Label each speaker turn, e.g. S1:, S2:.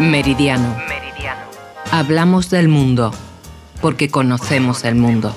S1: Meridiano. Hablamos del mundo porque conocemos el mundo.